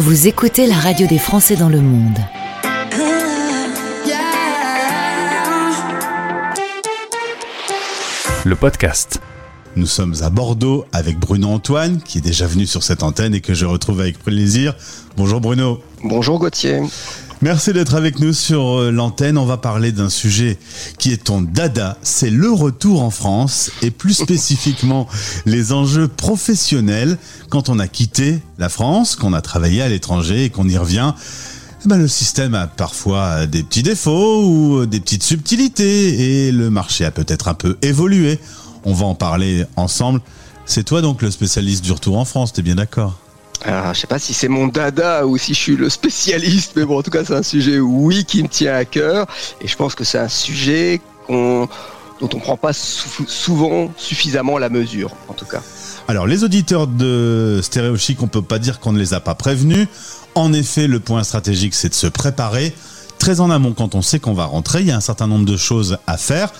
Vous écoutez la radio des Français dans le monde. Le podcast. Nous sommes à Bordeaux avec Bruno Antoine, qui est déjà venu sur cette antenne et que je retrouve avec plaisir. Bonjour Bruno. Bonjour Gauthier. Merci d'être avec nous sur euh, l'antenne. On va parler d'un sujet qui est ton dada, c'est le retour en France et plus spécifiquement les enjeux professionnels quand on a quitté la France, qu'on a travaillé à l'étranger et qu'on y revient. Eh ben, le système a parfois des petits défauts ou des petites subtilités et le marché a peut-être un peu évolué. On va en parler ensemble. C'est toi donc le spécialiste du retour en France, t'es bien d'accord? Alors, je sais pas si c'est mon dada ou si je suis le spécialiste, mais bon, en tout cas, c'est un sujet, oui, qui me tient à cœur. Et je pense que c'est un sujet dont on prend pas souvent suffisamment la mesure, en tout cas. Alors, les auditeurs de Stéréo Chic, on peut pas dire qu'on ne les a pas prévenus. En effet, le point stratégique, c'est de se préparer très en amont quand on sait qu'on va rentrer. Il y a un certain nombre de choses à faire.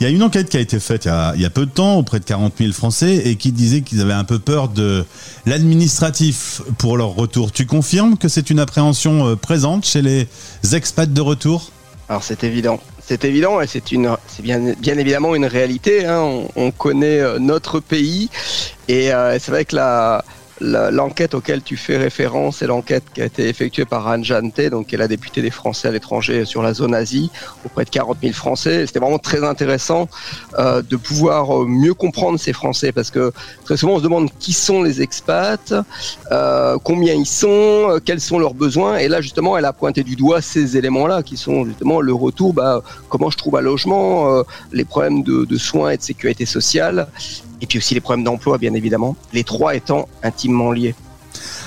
Il y a une enquête qui a été faite il y a, peu de temps auprès de 40 000 Français et qui disait qu'ils avaient un peu peur de l'administratif pour leur retour. Tu confirmes que c'est une appréhension euh, présente chez les expats de retour? Alors c'est évident. C'est évident et c'est une, c'est bien, bien évidemment une réalité. Hein. On, connaît euh, notre pays et euh, c'est vrai que la, L'enquête auquel tu fais référence est l'enquête qui a été effectuée par Anne Jante, donc qui est la députée des Français à l'étranger sur la zone Asie, auprès de 40 000 Français. C'était vraiment très intéressant euh, de pouvoir euh, mieux comprendre ces Français, parce que très souvent on se demande qui sont les expats, euh, combien ils sont, euh, quels sont leurs besoins. Et là justement, elle a pointé du doigt ces éléments-là, qui sont justement le retour, bah, comment je trouve un logement, euh, les problèmes de, de soins et de sécurité sociale, et puis aussi les problèmes d'emploi, bien évidemment, les trois étant intimement liés.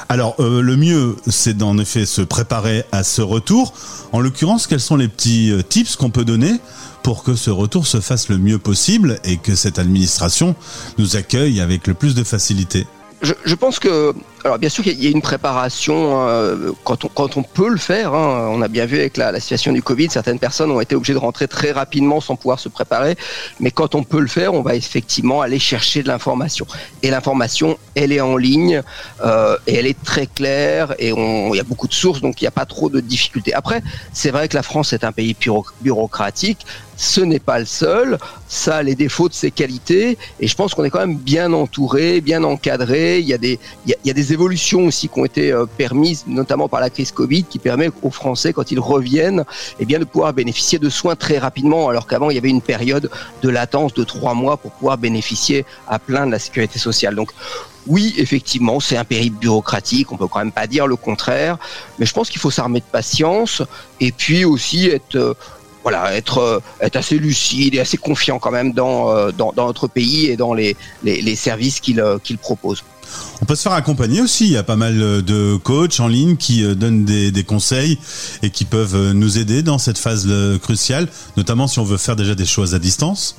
Alors, euh, le mieux, c'est d'en effet se préparer à ce retour. En l'occurrence, quels sont les petits euh, tips qu'on peut donner pour que ce retour se fasse le mieux possible et que cette administration nous accueille avec le plus de facilité? Je, pense que alors bien sûr qu'il y a une préparation euh, quand, on, peut le faire. Hein. On a bien vu avec la, la, situation du Covid, certaines personnes ont été obligées de rentrer très rapidement sans pouvoir se préparer. Mais quand on peut le faire, on va effectivement aller chercher de l'information. Et l'information, elle est en ligne euh, et elle est très claire et il y a beaucoup de sources, donc il n'y a pas trop de difficultés. Après, c'est vrai que la France est un pays bureaucratique. Ce n'est pas le seul. Ça a les défauts de ses qualités. Et je pense qu'on est quand même bien entouré, bien encadré. Il y a des, il y a, des évolutions aussi qui ont été euh, permises, notamment par la crise Covid, qui permet aux Français, quand ils reviennent, eh bien, de pouvoir bénéficier de soins très rapidement, alors qu'avant, il y avait une période de latence de trois mois pour pouvoir bénéficier à plein de la sécurité sociale. Donc, oui, effectivement, c'est un périple bureaucratique, on peut quand même pas dire le contraire, mais je pense qu'il faut s'armer de patience et puis aussi être euh, voilà, être, euh, être assez lucide et assez confiant quand même dans, dans, dans notre pays et dans les, les, les services qu'il qu'il propose. On peut se faire accompagner aussi. Il y a pas mal de coachs en ligne qui euh, donnent des, des conseils et qui peuvent euh, nous aider dans cette phase euh, cruciale, notamment si on veut faire déjà des choses à distance.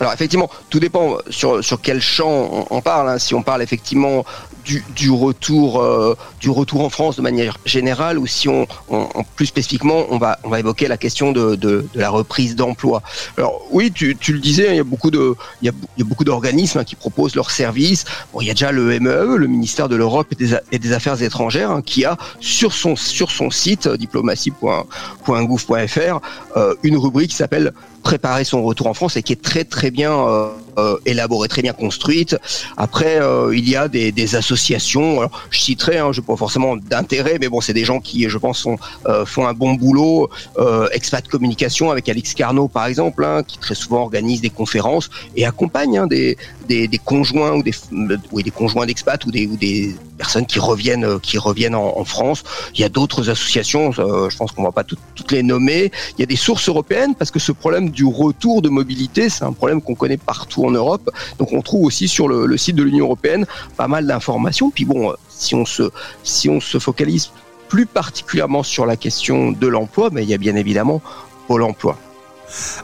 Alors effectivement, tout dépend sur, sur quel champ on, parle. Hein. Si on parle effectivement du, du retour euh, du retour en France de manière générale, ou si on, on, plus spécifiquement, on va on va évoquer la question de, de, de la reprise d'emploi. Alors oui, tu, tu, le disais, il y a beaucoup de il y a, il y a beaucoup d'organismes hein, qui proposent leurs services. Bon, il y a déjà le MEE, e, le ministère de l'Europe et des, et des Affaires étrangères, hein, qui a sur son sur son site diplomatie.gouv.fr euh, une rubrique qui s'appelle préparer son retour en France et qui est très très bien euh, euh, élaborée, très bien construite. Après, euh, il y a des, des associations. Alors, je citerai, hein, je pas forcément d'intérêt, mais bon, c'est des gens qui, je pense, sont, euh, font un bon boulot. Euh, Expat Communication avec Alix Carnot, par exemple, hein, qui très souvent organise des conférences et accompagne hein, des, des, des, conjoints ou des, des conjoints d'expat ou des, ou des personnes qui reviennent, qui reviennent en, France. Il y a d'autres associations. je pense qu'on va pas tout, toutes les nommer. Il y a des sources européennes parce que ce problème du retour de mobilité, c'est un problème qu'on connaît partout en Europe. Donc on trouve aussi sur le, site de l'Union européenne pas mal d'informations. Puis bon, si on se, si on se focalise plus particulièrement sur la question de l'emploi, mais il y a bien évidemment Pôle emploi.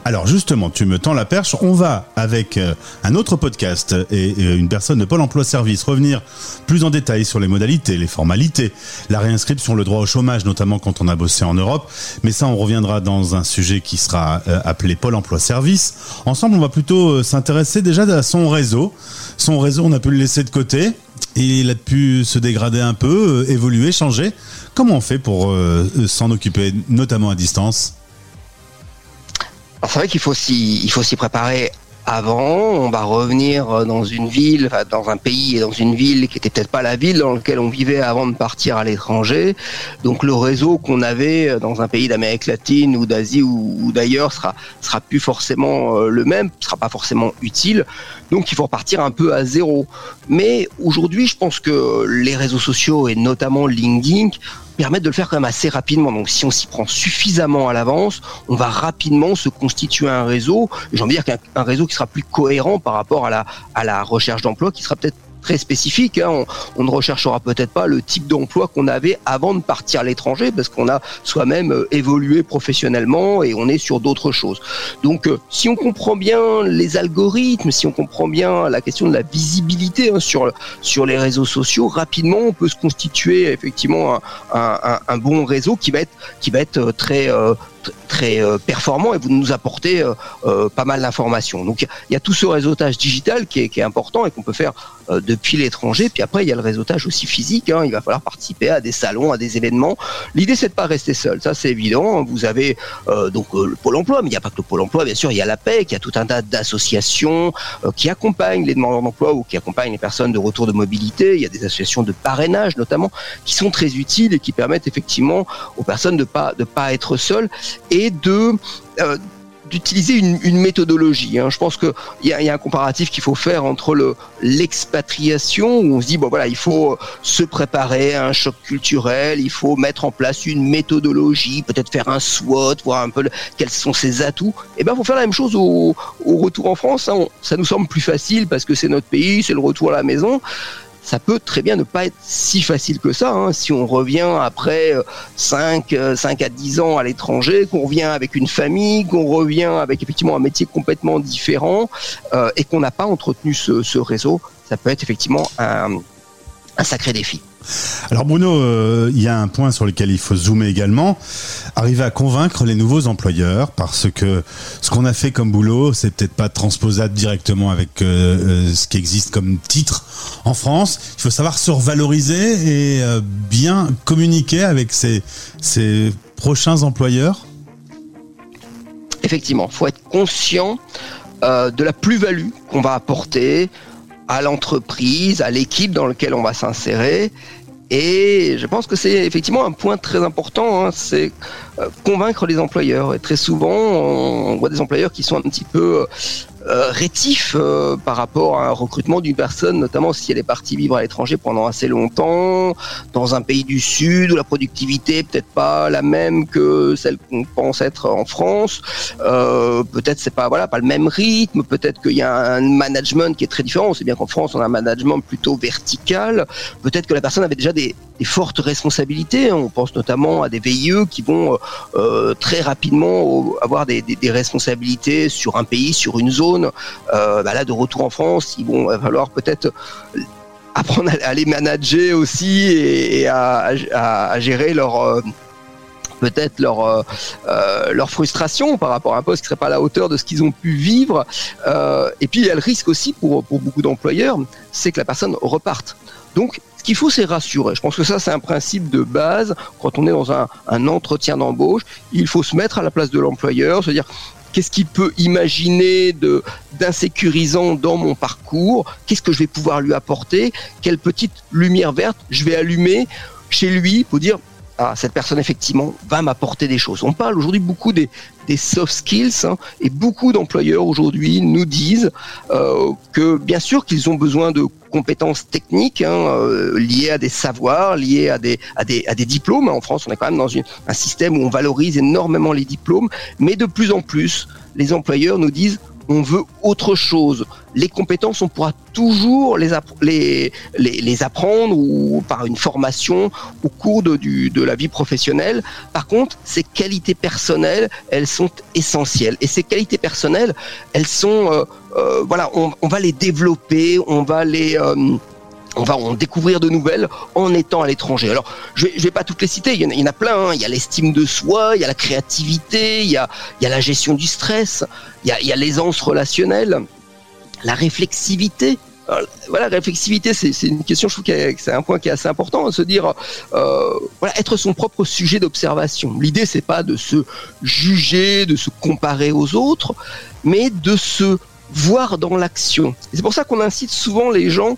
Alors justement, tu me tends la perche. On va avec euh, un autre podcast et une personne de Pôle Emploi Service revenir plus en détail sur les modalités, les formalités, la réinscription, le droit au chômage, notamment quand on a bossé en Europe. Mais ça, on reviendra dans un sujet qui sera euh, appelé Pôle Emploi Service. Ensemble, on va plutôt euh, s'intéresser déjà à son réseau. Son réseau, on a pu le laisser de côté. il a pu se dégrader un peu, évoluer, changer. Comment on fait pour s'en occuper, notamment à distance? C'est vrai qu'il faut s'y, il faut s'y préparer avant, on va revenir dans une ville, dans un pays et dans une ville qui était peut-être pas la ville dans laquelle on vivait avant de partir à l'étranger. Donc le réseau qu'on avait dans un pays d'Amérique latine ou d'Asie ou, d'ailleurs sera sera plus forcément euh, le même, sera pas forcément utile. Donc il faut repartir un peu à zéro. Mais aujourd'hui, je pense que les réseaux sociaux et notamment LinkedIn permettent de le faire quand même assez rapidement. Donc si on s'y prend suffisamment à l'avance, on va rapidement se constituer un réseau. J'ai envie de dire qu'un réseau qui sera plus cohérent par rapport à la, à la recherche d'emploi, qui sera peut-être très spécifique. Hein. On, ne recherchera peut-être pas le type d'emploi qu'on avait avant de partir à l'étranger parce qu'on a soi-même euh, évolué professionnellement et on est sur d'autres choses. Donc, euh, si on comprend bien les algorithmes, si on comprend bien la question de la visibilité hein, sur sur les réseaux sociaux, rapidement on peut se constituer effectivement un, un, bon réseau qui va être qui va être euh, très très performant et vous nous apportez pas mal d'informations. Donc il y, a tout ce réseautage digital qui est, qui est important et qu'on peut faire euh, depuis l'étranger. Puis après, il y a le réseautage aussi physique. Hein. Il va falloir participer à des salons, à des événements. L'idée, c'est de pas rester seul. Ça, c'est évident. Vous avez euh, donc euh, le Pôle Emploi, mais il n'y a pas que le Pôle Emploi. Bien sûr, il y a la PEC, il y a tout un tas d'associations qui accompagnent les demandeurs d'emploi ou qui accompagnent les personnes de retour de mobilité. Il y a des associations de parrainage, notamment, qui sont très utiles et qui permettent effectivement aux personnes de pas de pas être seules et de d'utiliser une, une, méthodologie. Hein. Je pense qu'il y, y a, un comparatif qu'il faut faire entre le l'expatriation où on se dit bon voilà il faut se préparer à un choc culturel, il faut mettre en place une méthodologie, peut-être faire un SWOT, voir un peu quels sont ses atouts. Et eh ben faut faire la même chose au, au retour en France. Hein. ça nous semble plus facile parce que c'est notre pays, c'est le retour à la maison ça peut très bien ne pas être si facile que ça. Hein. Si on revient après 5, euh, 5 euh, à 10 ans à l'étranger, qu'on revient avec une famille, qu'on revient avec effectivement un métier complètement différent euh, et qu'on n'a pas entretenu ce, ce, réseau, ça peut être effectivement un, un sacré défi. Alors Bruno, euh, il y a un point sur lequel il faut zoomer également, arriver à convaincre les nouveaux employeurs, parce que ce qu'on a fait comme boulot, c'est peut-être pas transposable directement avec euh, euh, ce qui existe comme titre en France. Il faut savoir se revaloriser et bien communiquer avec ses, ses prochains employeurs. Effectivement, il faut être conscient de la plus-value qu'on va apporter à l'entreprise, à l'équipe dans laquelle on va s'insérer. Et je pense que c'est effectivement un point très important, hein, c'est euh, convaincre les employeurs. Et très souvent, on voit des employeurs qui sont un petit peu euh, rétif euh, par rapport à un recrutement d'une personne, notamment si elle est partie vivre à l'étranger pendant assez longtemps, dans un pays du Sud où la productivité peut-être pas la même que celle qu'on pense être en France. Euh, peut-être c'est pas voilà pas le même rythme. Peut-être qu'il y a un management qui est très différent. On sait bien qu'en France on a un management plutôt vertical. Peut-être que la personne avait déjà des, des fortes responsabilités. On pense notamment à des VIE qui vont euh, très rapidement avoir des, responsabilités sur un pays, sur une zone euh, bah là de retour en France, ils vont falloir peut-être apprendre à, les manager aussi et, à, gérer leur euh, peut-être leur euh, leur frustration par rapport à un poste qui serait pas à la hauteur de ce qu'ils ont pu vivre. et puis il y a le risque aussi pour beaucoup d'employeurs, c'est que la personne reparte. Donc ce qu'il faut, c'est rassurer. Je pense que ça, c'est un principe de base. Quand on est dans un, entretien d'embauche, il faut se mettre à la place de l'employeur, se dire Qu'est-ce qu'il peut imaginer d'insécurisant dans mon parcours? Qu'est-ce que je vais pouvoir lui apporter? Quelle petite lumière verte je vais allumer chez lui pour dire ah, cette personne effectivement va m'apporter des choses. On parle aujourd'hui beaucoup des, soft skills hein, et beaucoup d'employeurs aujourd'hui nous disent euh, que bien sûr qu'ils ont besoin de compétences techniques hein, euh, liées à des savoirs, liées à des, diplômes. En France, on est quand même dans un système où on valorise énormément les diplômes, mais de plus en plus, les employeurs nous disent on veut autre chose. Les compétences, on pourra toujours les, apprendre ou par une formation au cours de la vie professionnelle. Par contre, ces qualités personnelles, elles sont essentielles. Et ces qualités personnelles, elles sont, euh, euh, voilà, on, on, va les développer, on va les... Euh, on va en découvrir de nouvelles en étant à l'étranger. Alors, je vais, vais pas toutes les citer, il y en a, plein. Hein. Il y a l'estime de soi, il y a la créativité, il y a, y a la gestion du stress, il y a, y a l'aisance relationnelle, la réflexivité, voilà, réflexivité, c'est une question, je trouve que c'est un point qui est assez important, se dire, euh, voilà, être son propre sujet d'observation. L'idée, c'est pas de se juger, de se comparer aux autres, mais de se voir dans l'action. C'est pour ça qu'on incite souvent les gens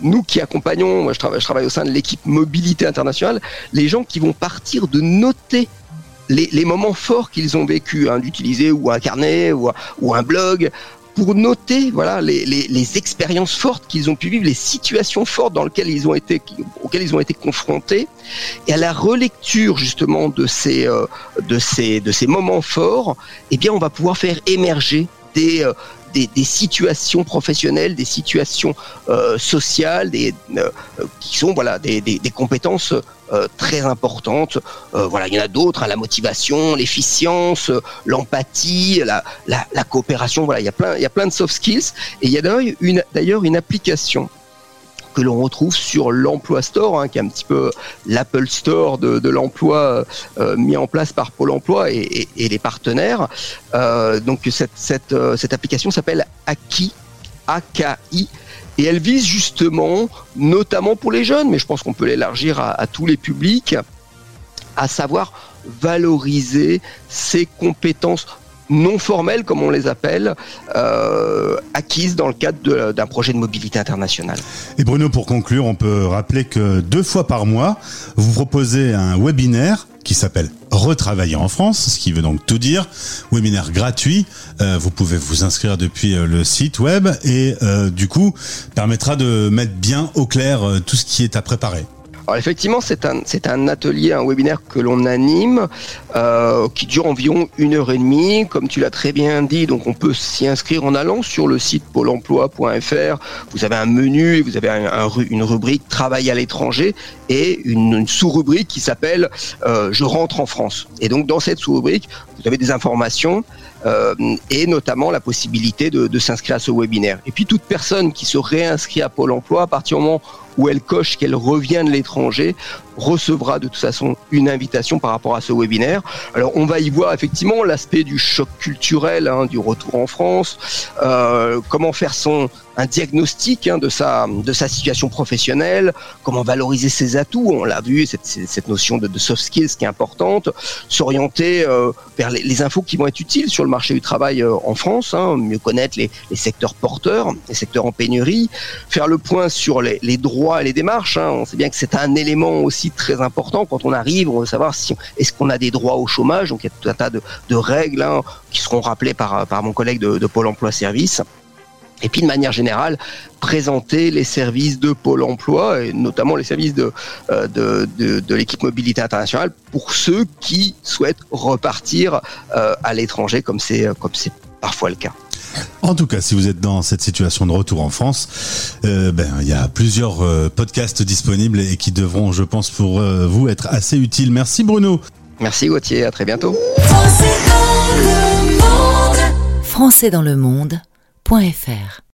nous qui accompagnons, moi je travaille, au sein de l'équipe mobilité internationale, les gens qui vont partir de noter les, moments forts qu'ils ont vécu, hein, d'utiliser ou un carnet ou, un blog, pour noter voilà les, les, expériences fortes qu'ils ont pu vivre, les situations fortes dans lesquelles ils ont été, auxquelles ils ont été confrontés, et à la relecture justement de ces euh, de ces de ces moments forts, eh bien on va pouvoir faire émerger des euh, des, situations professionnelles, des situations euh, sociales, euh, qui sont voilà des, compétences euh, très importantes. Voilà, il y en a d'autres, hein, la motivation, l'efficience, l'empathie, la, coopération. Voilà, il y a plein, il y a plein de soft skills. Et il y a d'ailleurs une application que l'on retrouve sur l'Emploi Store, hein, qui est un petit peu l'Apple Store de, l'emploi euh, mis en place par Pôle Emploi et, les partenaires. Euh, donc cette, cette, euh, cette application s'appelle Aki, AKI, et elle vise justement, notamment pour les jeunes, mais je pense qu'on peut l'élargir à, à tous les publics, à savoir valoriser ses compétences non formelles, comme on les appelle, euh, acquises dans le cadre d'un projet de mobilité internationale. Et Bruno, pour conclure, on peut rappeler que deux fois par mois, vous proposez un webinaire qui s'appelle Retravailler en France, ce qui veut donc tout dire. Webinaire gratuit, euh, vous pouvez vous inscrire depuis euh, le site web et du coup permettra de mettre bien au clair tout ce qui est à préparer. Alors effectivement, c'est un, atelier, un webinaire que l'on anime, euh, qui dure environ une heure et demie. Comme tu l'as très bien dit, donc on peut s'y inscrire en allant sur le site pôle emploi.fr. Vous avez un menu vous avez un, une rubrique travail à l'étranger et une, une sous-rubrique qui s'appelle euh, Je rentre en France. Et donc dans cette sous-rubrique, vous avez des informations euh, et notamment la possibilité de, de s'inscrire à ce webinaire. Et puis toute personne qui se réinscrit à Pôle Emploi, à partir du moment où elle coche qu'elle revient de l'étranger, recevra de toute façon une invitation par rapport à ce webinaire. Alors on va y voir effectivement l'aspect du choc culturel, hein, du retour en France, euh, comment faire son un diagnostic hein, de sa de sa situation professionnelle, comment valoriser ses atouts. On l'a vu cette, cette notion de, soft skills qui est importante, s'orienter euh, vers les, infos qui vont être utiles sur le marché du travail euh, en France, hein, mieux connaître les, les, secteurs porteurs, les secteurs en pénurie, faire le point sur les, les droits et les démarches. On sait bien que c'est un élément aussi très important quand on arrive, on veut savoir si est-ce qu'on a des droits au chômage. Donc il y a tout un tas de, règles hein, qui seront rappelées par, par mon collègue de, Pôle Emploi Service. Et puis de manière générale, présenter les services de Pôle Emploi, et notamment les services de, euh, de, de, de l'équipe mobilité internationale, pour ceux qui souhaitent repartir euh, à l'étranger, comme c'est parfois le cas. En tout cas, si vous êtes dans cette situation de retour en France, euh, ben il y a plusieurs euh, podcasts disponibles et qui devront, je pense, pour euh, vous être assez utiles. Merci Bruno. Merci Gauthier, à très bientôt. Français dans le monde.fr